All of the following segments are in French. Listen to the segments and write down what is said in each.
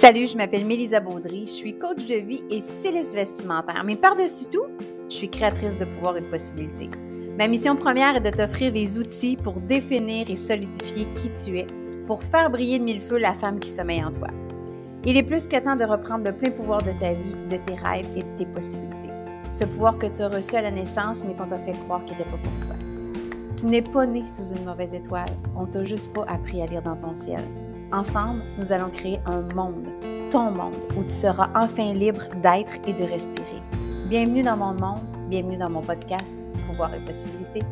Salut, je m'appelle Mélisa Baudry, je suis coach de vie et styliste vestimentaire, mais par-dessus tout, je suis créatrice de pouvoir et de possibilités. Ma mission première est de t'offrir les outils pour définir et solidifier qui tu es, pour faire briller de mille feux la femme qui sommeille en toi. Il est plus que temps de reprendre le plein pouvoir de ta vie, de tes rêves et de tes possibilités. Ce pouvoir que tu as reçu à la naissance, mais qu'on t'a fait croire qu'il n'était pas pour toi. Tu n'es pas né sous une mauvaise étoile, on t'a juste pas appris à lire dans ton ciel. Ensemble, nous allons créer un monde, ton monde, où tu seras enfin libre d'être et de respirer. Bienvenue dans mon monde, bienvenue dans mon podcast Pouvoir et possibilités.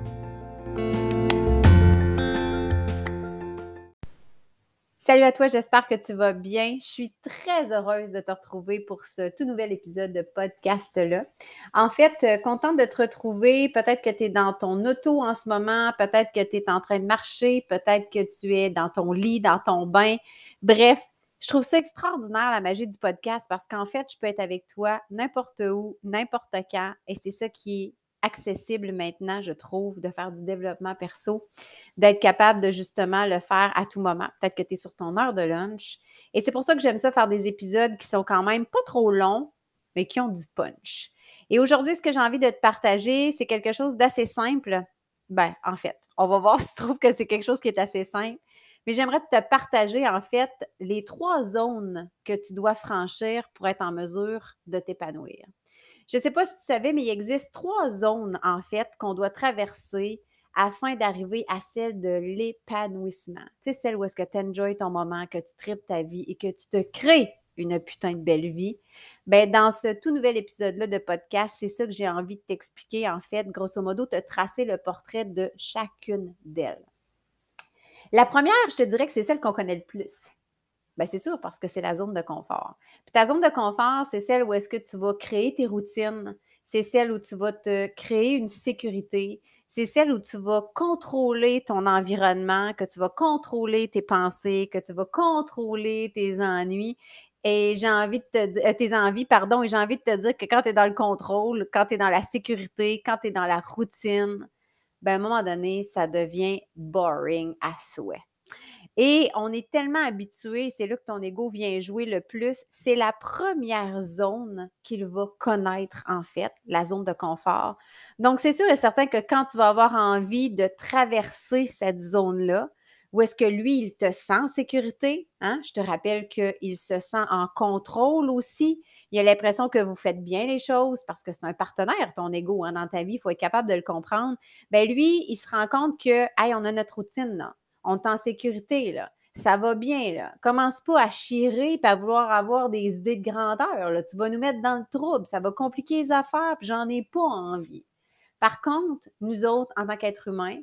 Salut à toi, j'espère que tu vas bien. Je suis très heureuse de te retrouver pour ce tout nouvel épisode de podcast-là. En fait, euh, contente de te retrouver. Peut-être que tu es dans ton auto en ce moment, peut-être que tu es en train de marcher, peut-être que tu es dans ton lit, dans ton bain. Bref, je trouve ça extraordinaire, la magie du podcast, parce qu'en fait, je peux être avec toi n'importe où, n'importe quand, et c'est ça qui est accessible maintenant, je trouve, de faire du développement perso, d'être capable de justement le faire à tout moment. Peut-être que tu es sur ton heure de lunch. Et c'est pour ça que j'aime ça faire des épisodes qui sont quand même pas trop longs, mais qui ont du punch. Et aujourd'hui, ce que j'ai envie de te partager, c'est quelque chose d'assez simple. Ben, en fait, on va voir si tu trouves que c'est quelque chose qui est assez simple. Mais j'aimerais te partager, en fait, les trois zones que tu dois franchir pour être en mesure de t'épanouir. Je ne sais pas si tu savais, mais il existe trois zones, en fait, qu'on doit traverser afin d'arriver à celle de l'épanouissement. Tu sais, celle où est-ce que tu enjoy ton moment, que tu tripes ta vie et que tu te crées une putain de belle vie. Bien, dans ce tout nouvel épisode-là de podcast, c'est ça que j'ai envie de t'expliquer, en fait, grosso modo, te tracer le portrait de chacune d'elles. La première, je te dirais que c'est celle qu'on connaît le plus. Bien, c'est sûr, parce que c'est la zone de confort. Puis ta zone de confort, c'est celle où est-ce que tu vas créer tes routines, c'est celle où tu vas te créer une sécurité, c'est celle où tu vas contrôler ton environnement, que tu vas contrôler tes pensées, que tu vas contrôler tes ennuis. Et j'ai envie de te dire, euh, tes envies, pardon, et j'ai envie de te dire que quand tu es dans le contrôle, quand tu es dans la sécurité, quand tu es dans la routine, ben, à un moment donné, ça devient boring à souhait. Et on est tellement habitué, c'est là que ton ego vient jouer le plus. C'est la première zone qu'il va connaître, en fait, la zone de confort. Donc, c'est sûr et certain que quand tu vas avoir envie de traverser cette zone-là, où est-ce que lui, il te sent en sécurité? Hein? Je te rappelle qu'il se sent en contrôle aussi. Il a l'impression que vous faites bien les choses parce que c'est un partenaire, ton ego, hein, dans ta vie. Il faut être capable de le comprendre. Bien, lui, il se rend compte que, hey, on a notre routine, là on est en sécurité. Ça va bien. Commence pas à chirer et à vouloir avoir des idées de grandeur. Tu vas nous mettre dans le trouble. Ça va compliquer les affaires, puis j'en ai pas envie. Par contre, nous autres, en tant qu'êtres humains,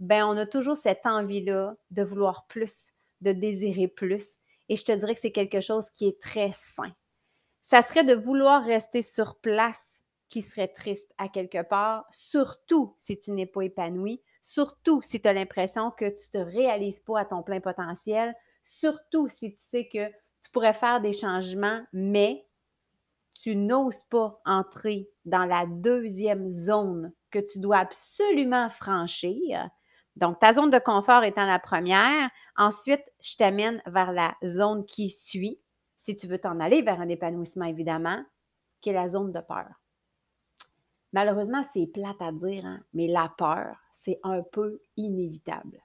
ben, on a toujours cette envie-là de vouloir plus, de désirer plus. Et je te dirais que c'est quelque chose qui est très sain. Ça serait de vouloir rester sur place qui serait triste à quelque part, surtout si tu n'es pas épanoui, surtout si tu as l'impression que tu ne te réalises pas à ton plein potentiel, surtout si tu sais que tu pourrais faire des changements, mais tu n'oses pas entrer dans la deuxième zone que tu dois absolument franchir. Donc, ta zone de confort étant la première. Ensuite, je t'amène vers la zone qui suit, si tu veux t'en aller vers un épanouissement, évidemment, qui est la zone de peur. Malheureusement, c'est plate à dire, hein, mais la peur, c'est un peu inévitable.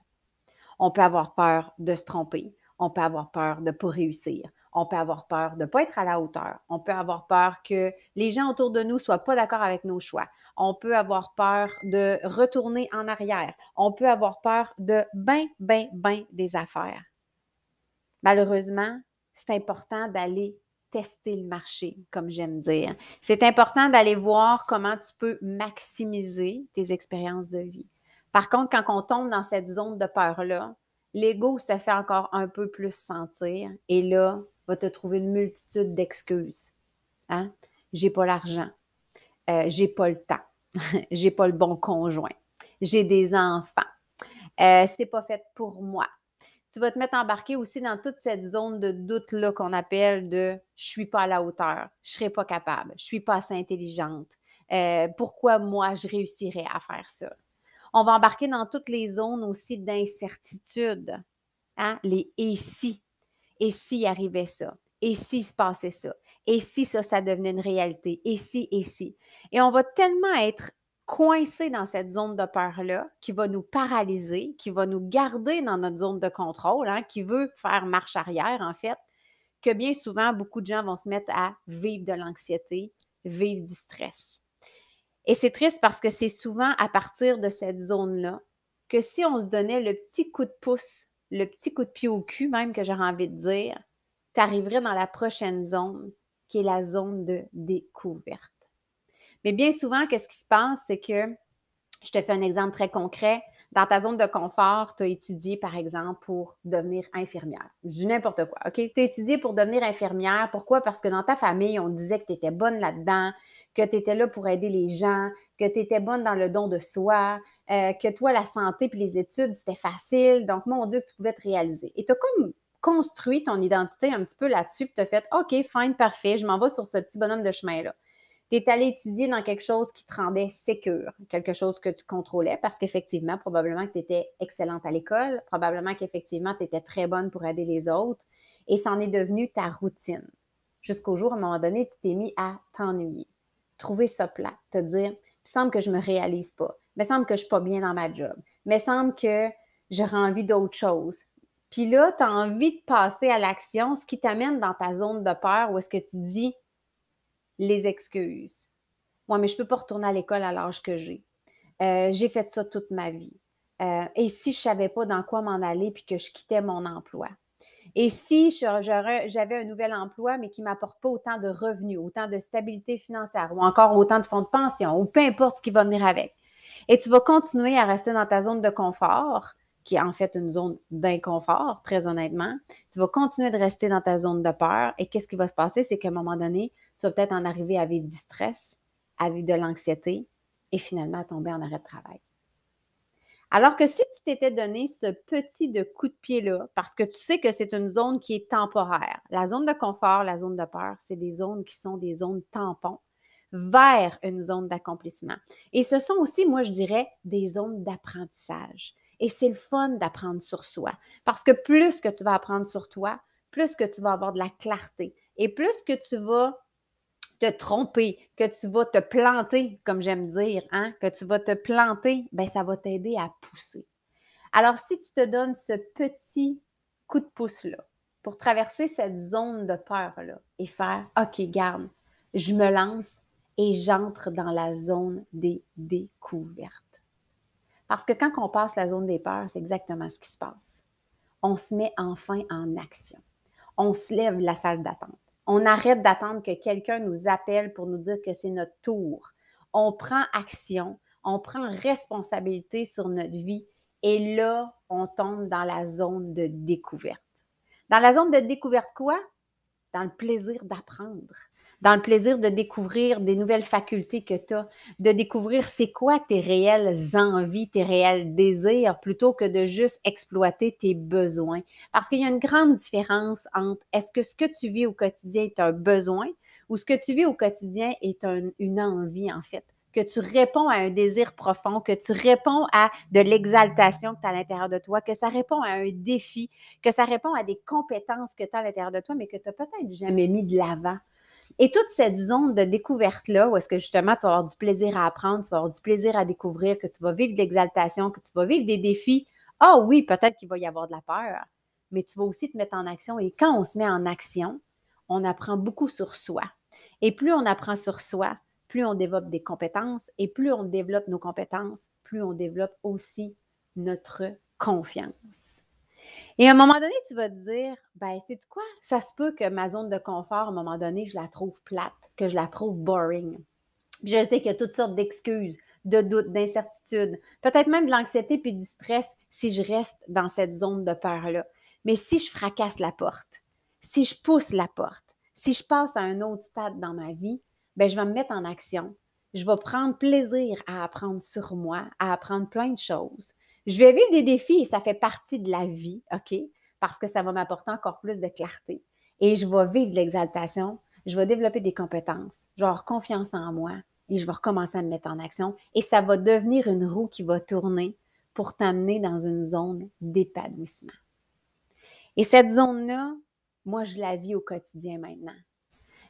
On peut avoir peur de se tromper, on peut avoir peur de ne pas réussir, on peut avoir peur de ne pas être à la hauteur, on peut avoir peur que les gens autour de nous ne soient pas d'accord avec nos choix, on peut avoir peur de retourner en arrière, on peut avoir peur de ben, ben, ben des affaires. Malheureusement, c'est important d'aller tester le marché, comme j'aime dire. C'est important d'aller voir comment tu peux maximiser tes expériences de vie. Par contre, quand on tombe dans cette zone de peur-là, l'ego se fait encore un peu plus sentir et là, va te trouver une multitude d'excuses. Hein? J'ai pas l'argent, euh, j'ai pas le temps, j'ai pas le bon conjoint, j'ai des enfants, euh, c'est pas fait pour moi, tu vas te mettre embarqué aussi dans toute cette zone de doute-là qu'on appelle de je suis pas à la hauteur, je serai pas capable, je suis pas assez intelligente. Euh, pourquoi moi je réussirais à faire ça? On va embarquer dans toutes les zones aussi d'incertitude. Hein? Les et si? Et si arrivait ça? Et si se passait ça? Et si ça, ça devenait une réalité? Et si, et si? Et on va tellement être coincé dans cette zone de peur-là qui va nous paralyser, qui va nous garder dans notre zone de contrôle, hein, qui veut faire marche arrière, en fait, que bien souvent, beaucoup de gens vont se mettre à vivre de l'anxiété, vivre du stress. Et c'est triste parce que c'est souvent à partir de cette zone-là que si on se donnait le petit coup de pouce, le petit coup de pied au cul même que j'aurais envie de dire, tu arriverais dans la prochaine zone qui est la zone de découverte. Mais bien souvent, qu'est-ce qui se passe, c'est que, je te fais un exemple très concret, dans ta zone de confort, tu as étudié, par exemple, pour devenir infirmière. Je dis n'importe quoi, OK? Tu as étudié pour devenir infirmière. Pourquoi? Parce que dans ta famille, on disait que tu étais bonne là-dedans, que tu étais là pour aider les gens, que tu étais bonne dans le don de soi, euh, que toi, la santé puis les études, c'était facile. Donc, mon Dieu, tu pouvais te réaliser. Et tu as comme construit ton identité un petit peu là-dessus, puis tu as fait OK, fine, parfait, je m'en vais sur ce petit bonhomme de chemin-là tu es allé étudier dans quelque chose qui te rendait sécure, quelque chose que tu contrôlais parce qu'effectivement, probablement que tu étais excellente à l'école, probablement qu'effectivement, tu étais très bonne pour aider les autres et c'en est devenu ta routine. Jusqu'au jour, à un moment donné, tu t'es mis à t'ennuyer, trouver ça plat, te dire, il semble que je me réalise pas, il me semble que je suis pas bien dans ma job, il me semble que j'aurais envie d'autre chose. Puis là, tu as envie de passer à l'action, ce qui t'amène dans ta zone de peur où est-ce que tu dis, les excuses. Moi, mais je ne peux pas retourner à l'école à l'âge que j'ai. Euh, j'ai fait ça toute ma vie. Euh, et si je ne savais pas dans quoi m'en aller puis que je quittais mon emploi? Et si j'avais un nouvel emploi, mais qui ne m'apporte pas autant de revenus, autant de stabilité financière, ou encore autant de fonds de pension, ou peu importe ce qui va venir avec. Et tu vas continuer à rester dans ta zone de confort, qui est en fait une zone d'inconfort, très honnêtement. Tu vas continuer de rester dans ta zone de peur. Et qu'est-ce qui va se passer? C'est qu'à un moment donné, tu vas peut-être en arriver à vivre du stress, à vivre de l'anxiété et finalement à tomber en arrêt de travail. Alors que si tu t'étais donné ce petit coup de pied-là, parce que tu sais que c'est une zone qui est temporaire, la zone de confort, la zone de peur, c'est des zones qui sont des zones tampons vers une zone d'accomplissement. Et ce sont aussi, moi, je dirais, des zones d'apprentissage. Et c'est le fun d'apprendre sur soi. Parce que plus que tu vas apprendre sur toi, plus que tu vas avoir de la clarté. Et plus que tu vas te tromper, que tu vas te planter, comme j'aime dire, hein, que tu vas te planter, ben ça va t'aider à pousser. Alors, si tu te donnes ce petit coup de pouce-là pour traverser cette zone de peur-là et faire OK, garde, je me lance et j'entre dans la zone des découvertes. Parce que quand on passe la zone des peurs, c'est exactement ce qui se passe. On se met enfin en action. On se lève la salle d'attente. On arrête d'attendre que quelqu'un nous appelle pour nous dire que c'est notre tour. On prend action, on prend responsabilité sur notre vie et là, on tombe dans la zone de découverte. Dans la zone de découverte quoi? Dans le plaisir d'apprendre, dans le plaisir de découvrir des nouvelles facultés que tu as, de découvrir c'est quoi tes réelles envies, tes réels désirs, plutôt que de juste exploiter tes besoins. Parce qu'il y a une grande différence entre est-ce que ce que tu vis au quotidien est un besoin ou ce que tu vis au quotidien est une envie, en fait que tu réponds à un désir profond, que tu réponds à de l'exaltation que tu as à l'intérieur de toi, que ça répond à un défi, que ça répond à des compétences que tu as à l'intérieur de toi, mais que tu n'as peut-être jamais mis de l'avant. Et toute cette zone de découverte-là, où est-ce que justement tu vas avoir du plaisir à apprendre, tu vas avoir du plaisir à découvrir, que tu vas vivre de l'exaltation, que tu vas vivre des défis, ah oui, peut-être qu'il va y avoir de la peur, mais tu vas aussi te mettre en action. Et quand on se met en action, on apprend beaucoup sur soi. Et plus on apprend sur soi, plus on développe des compétences et plus on développe nos compétences, plus on développe aussi notre confiance. Et à un moment donné, tu vas te dire, ben, c'est quoi? Ça se peut que ma zone de confort, à un moment donné, je la trouve plate, que je la trouve boring. je sais qu'il y a toutes sortes d'excuses, de doutes, d'incertitudes, peut-être même de l'anxiété puis du stress si je reste dans cette zone de peur-là. Mais si je fracasse la porte, si je pousse la porte, si je passe à un autre stade dans ma vie, ben, je vais me mettre en action. Je vais prendre plaisir à apprendre sur moi, à apprendre plein de choses. Je vais vivre des défis et ça fait partie de la vie, OK? Parce que ça va m'apporter encore plus de clarté. Et je vais vivre de l'exaltation, je vais développer des compétences, je vais avoir confiance en moi et je vais recommencer à me mettre en action. Et ça va devenir une roue qui va tourner pour t'amener dans une zone d'épanouissement. Et cette zone-là, moi, je la vis au quotidien maintenant.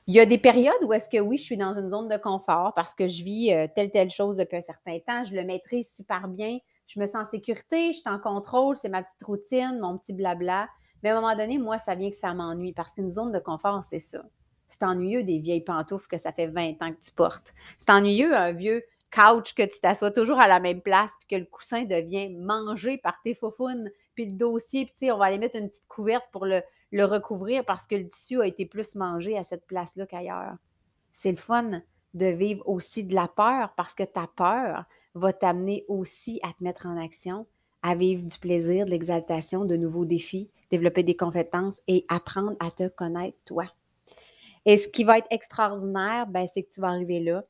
Il y a des périodes où est-ce que oui, je suis dans une zone de confort parce que je vis euh, telle, telle chose depuis un certain temps, je le maîtrise super bien, je me sens en sécurité, je suis en contrôle, c'est ma petite routine, mon petit blabla. Mais à un moment donné, moi, ça vient que ça m'ennuie parce qu'une zone de confort, c'est ça. C'est ennuyeux des vieilles pantoufles que ça fait 20 ans que tu portes. C'est ennuyeux un vieux couch que tu t'assois toujours à la même place puis que le coussin devient mangé par tes faufounes puis le dossier, puis on va aller mettre une petite couverte pour le, le recouvrir parce que le tissu a été plus mangé à cette place-là qu'ailleurs. C'est le fun de vivre aussi de la peur parce que ta peur va t'amener aussi à te mettre en action, à vivre du plaisir, de l'exaltation, de nouveaux défis, développer des compétences et apprendre à te connaître toi. Et ce qui va être extraordinaire, ben, c'est que tu vas arriver là,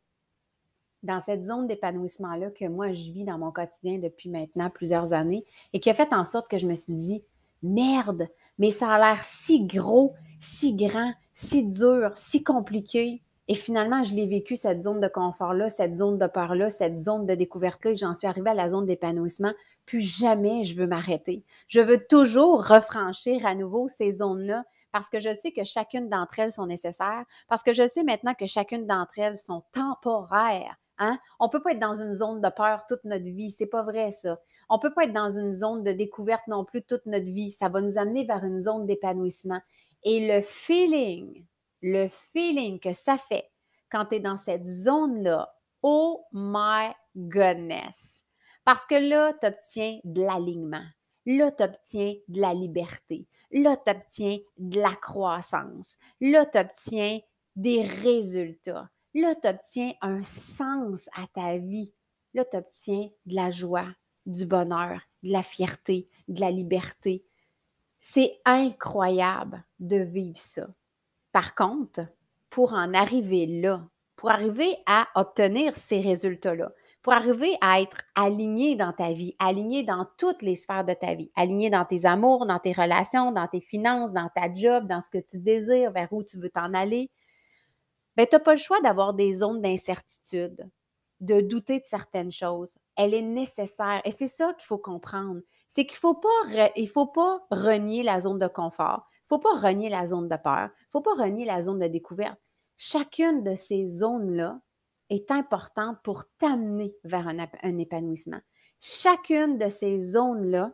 dans cette zone d'épanouissement-là que moi, je vis dans mon quotidien depuis maintenant plusieurs années et qui a fait en sorte que je me suis dit, merde, mais ça a l'air si gros, si grand, si dur, si compliqué. Et finalement, je l'ai vécu, cette zone de confort-là, cette zone de peur-là, cette zone de découverte-là, et j'en suis arrivée à la zone d'épanouissement. Plus jamais je veux m'arrêter. Je veux toujours refranchir à nouveau ces zones-là parce que je sais que chacune d'entre elles sont nécessaires, parce que je sais maintenant que chacune d'entre elles sont temporaires. Hein? On ne peut pas être dans une zone de peur toute notre vie, c'est pas vrai ça. On ne peut pas être dans une zone de découverte non plus toute notre vie. Ça va nous amener vers une zone d'épanouissement. Et le feeling, le feeling que ça fait quand tu es dans cette zone-là, oh my goodness. Parce que là, tu obtiens de l'alignement. Là, tu obtiens de la liberté. Là, tu obtiens de la croissance. Là, tu obtiens des résultats. Là, tu obtiens un sens à ta vie. Là, tu obtiens de la joie, du bonheur, de la fierté, de la liberté. C'est incroyable de vivre ça. Par contre, pour en arriver là, pour arriver à obtenir ces résultats-là, pour arriver à être aligné dans ta vie, aligné dans toutes les sphères de ta vie, aligné dans tes amours, dans tes relations, dans tes finances, dans ta job, dans ce que tu désires, vers où tu veux t'en aller, ben, tu n'as pas le choix d'avoir des zones d'incertitude, de douter de certaines choses. Elle est nécessaire. Et c'est ça qu'il faut comprendre. C'est qu'il ne faut, pas faut pas renier la zone de confort. Il ne faut pas renier la zone de peur. Il ne faut pas renier la zone de découverte. Chacune de ces zones-là est importante pour t'amener vers un, épanouissement. Chacune de ces zones-là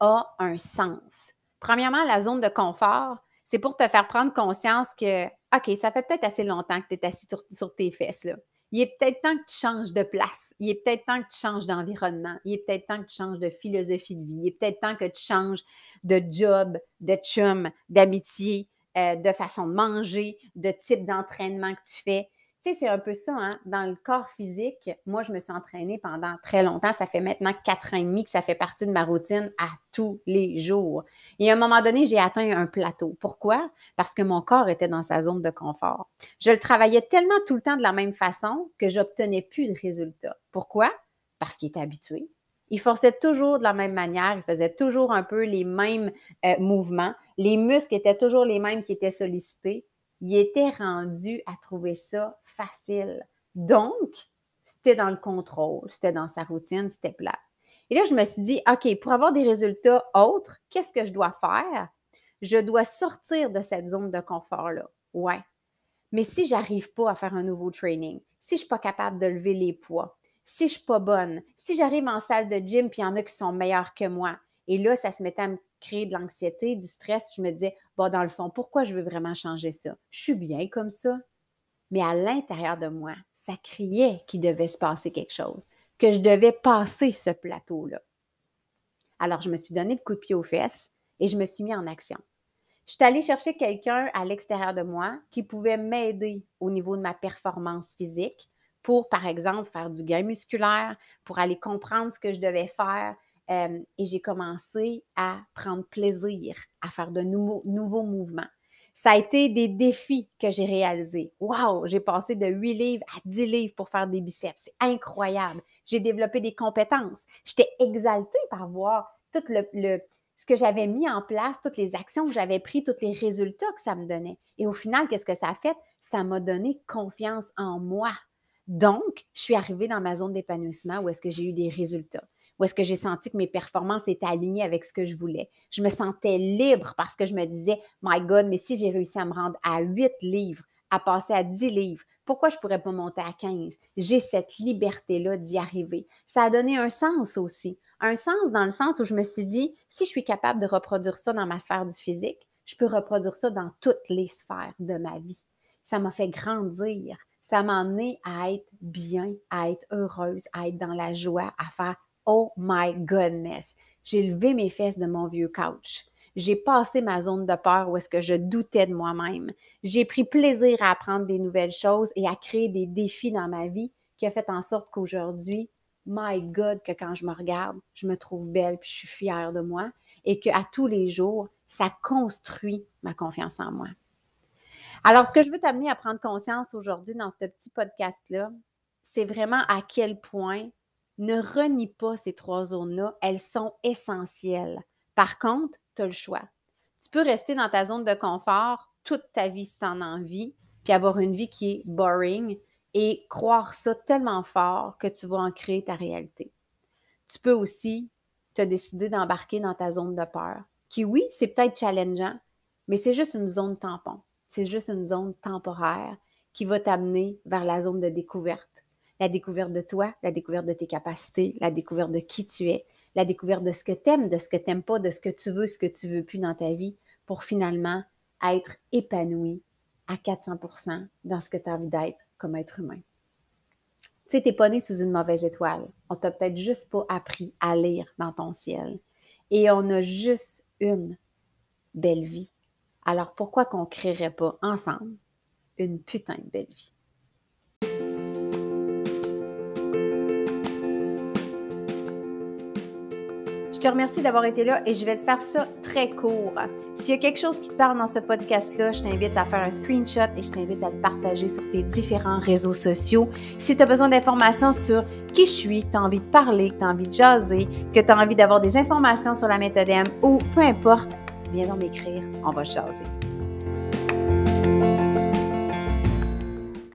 a un sens. Premièrement, la zone de confort, c'est pour te faire prendre conscience que, OK, ça fait peut-être assez longtemps que tu es assis sur, tes fesses. Il est peut-être temps que tu changes de place. Il est peut-être temps que tu changes d'environnement. Il est peut-être temps que tu changes de philosophie de vie. Il est peut-être temps que tu changes de job, de chum, d'amitié, euh, de façon de manger, de type d'entraînement que tu fais c'est un peu ça, hein? Dans le corps physique, moi, je me suis entraînée pendant très longtemps. Ça fait maintenant quatre ans et demi que ça fait partie de ma routine à tous les jours. Et à un moment donné, j'ai atteint un plateau. Pourquoi? Parce que mon corps était dans sa zone de confort. Je le travaillais tellement tout le temps de la même façon que j'obtenais plus de résultats. Pourquoi? Parce qu'il était habitué. Il forçait toujours de la même manière, il faisait toujours un peu les mêmes euh, mouvements. Les muscles étaient toujours les mêmes qui étaient sollicités il était rendu à trouver ça facile. Donc, c'était dans le contrôle, c'était dans sa routine, c'était plat. Et là, je me suis dit, OK, pour avoir des résultats autres, qu'est-ce que je dois faire? Je dois sortir de cette zone de confort-là. Ouais. Mais si j'arrive pas à faire un nouveau training, si je suis pas capable de lever les poids, si je suis pas bonne, si j'arrive en salle de gym puis il y en a qui sont meilleurs que moi, et là, ça se mettait à me créer de l'anxiété, du stress. Je me disais, bon, dans le fond, pourquoi je veux vraiment changer ça? Je suis bien comme ça. Mais à l'intérieur de moi, ça criait qu'il devait se passer quelque chose, que je devais passer ce plateau-là. Alors, je me suis donné le coup de pied aux fesses et je me suis mis en action. Je suis allée chercher quelqu'un à l'extérieur de moi qui pouvait m'aider au niveau de ma performance physique pour, par exemple, faire du gain musculaire, pour aller comprendre ce que je devais faire, euh, et j'ai commencé à prendre plaisir à faire de nouveaux, mouvements. Ça a été des défis que j'ai réalisés. Waouh, j'ai passé de 8 livres à 10 livres pour faire des biceps. C'est incroyable. J'ai développé des compétences. J'étais exaltée par voir tout le, ce que j'avais mis en place, toutes les actions que j'avais prises, tous les résultats que ça me donnait. Et au final, qu'est-ce que ça a fait? Ça m'a donné confiance en moi. Donc, je suis arrivée dans ma zone d'épanouissement où est-ce que j'ai eu des résultats où est-ce que j'ai senti que mes performances étaient alignées avec ce que je voulais. Je me sentais libre parce que je me disais, My God, mais si j'ai réussi à me rendre à 8 livres, à passer à 10 livres, pourquoi je ne pourrais pas monter à 15? J'ai cette liberté-là d'y arriver. Ça a donné un sens aussi. Un sens dans le sens où je me suis dit, si je suis capable de reproduire ça dans ma sphère du physique, je peux reproduire ça dans toutes les sphères de ma vie. Ça m'a fait grandir. Ça m'a amené à être bien, à être heureuse, à être dans la joie, à faire Oh my goodness! J'ai levé mes fesses de mon vieux couch. J'ai passé ma zone de peur où est-ce que je doutais de moi-même. J'ai pris plaisir à apprendre des nouvelles choses et à créer des défis dans ma vie qui a fait en sorte qu'aujourd'hui, my God, que quand je me regarde, je me trouve belle puis je suis fière de moi et qu'à tous les jours, ça construit ma confiance en moi. Alors, ce que je veux t'amener à prendre conscience aujourd'hui dans ce petit podcast-là, c'est vraiment à quel point ne renie pas ces trois zones-là. Elles sont essentielles. Par contre, tu as le choix. Tu peux rester dans ta zone de confort toute ta vie as envie, puis avoir une vie qui est boring et croire ça tellement fort que tu vas en créer ta réalité. Tu peux aussi te décider d'embarquer dans ta zone de peur, qui oui, c'est peut-être challengeant, mais c'est juste une zone tampon. C'est juste une zone temporaire qui va t'amener vers la zone de découverte. La découverte de toi, la découverte de tes capacités, la découverte de qui tu es, la découverte de ce que tu aimes, de ce que tu n'aimes pas, de ce que tu veux, ce que tu veux plus dans ta vie pour finalement être épanoui à 400% dans ce que tu as envie d'être comme être humain. Tu sais, tu n'es pas né sous une mauvaise étoile. On t'a peut-être juste pas appris à lire dans ton ciel. Et on a juste une belle vie. Alors pourquoi qu'on créerait pas ensemble une putain de belle vie? Je te remercie d'avoir été là et je vais te faire ça très court. S'il y a quelque chose qui te parle dans ce podcast-là, je t'invite à faire un screenshot et je t'invite à le partager sur tes différents réseaux sociaux. Si tu as besoin d'informations sur qui je suis, que tu as envie de parler, que tu as envie de jaser, que tu as envie d'avoir des informations sur la méthode M ou peu importe, viens donc m'écrire, on va jaser.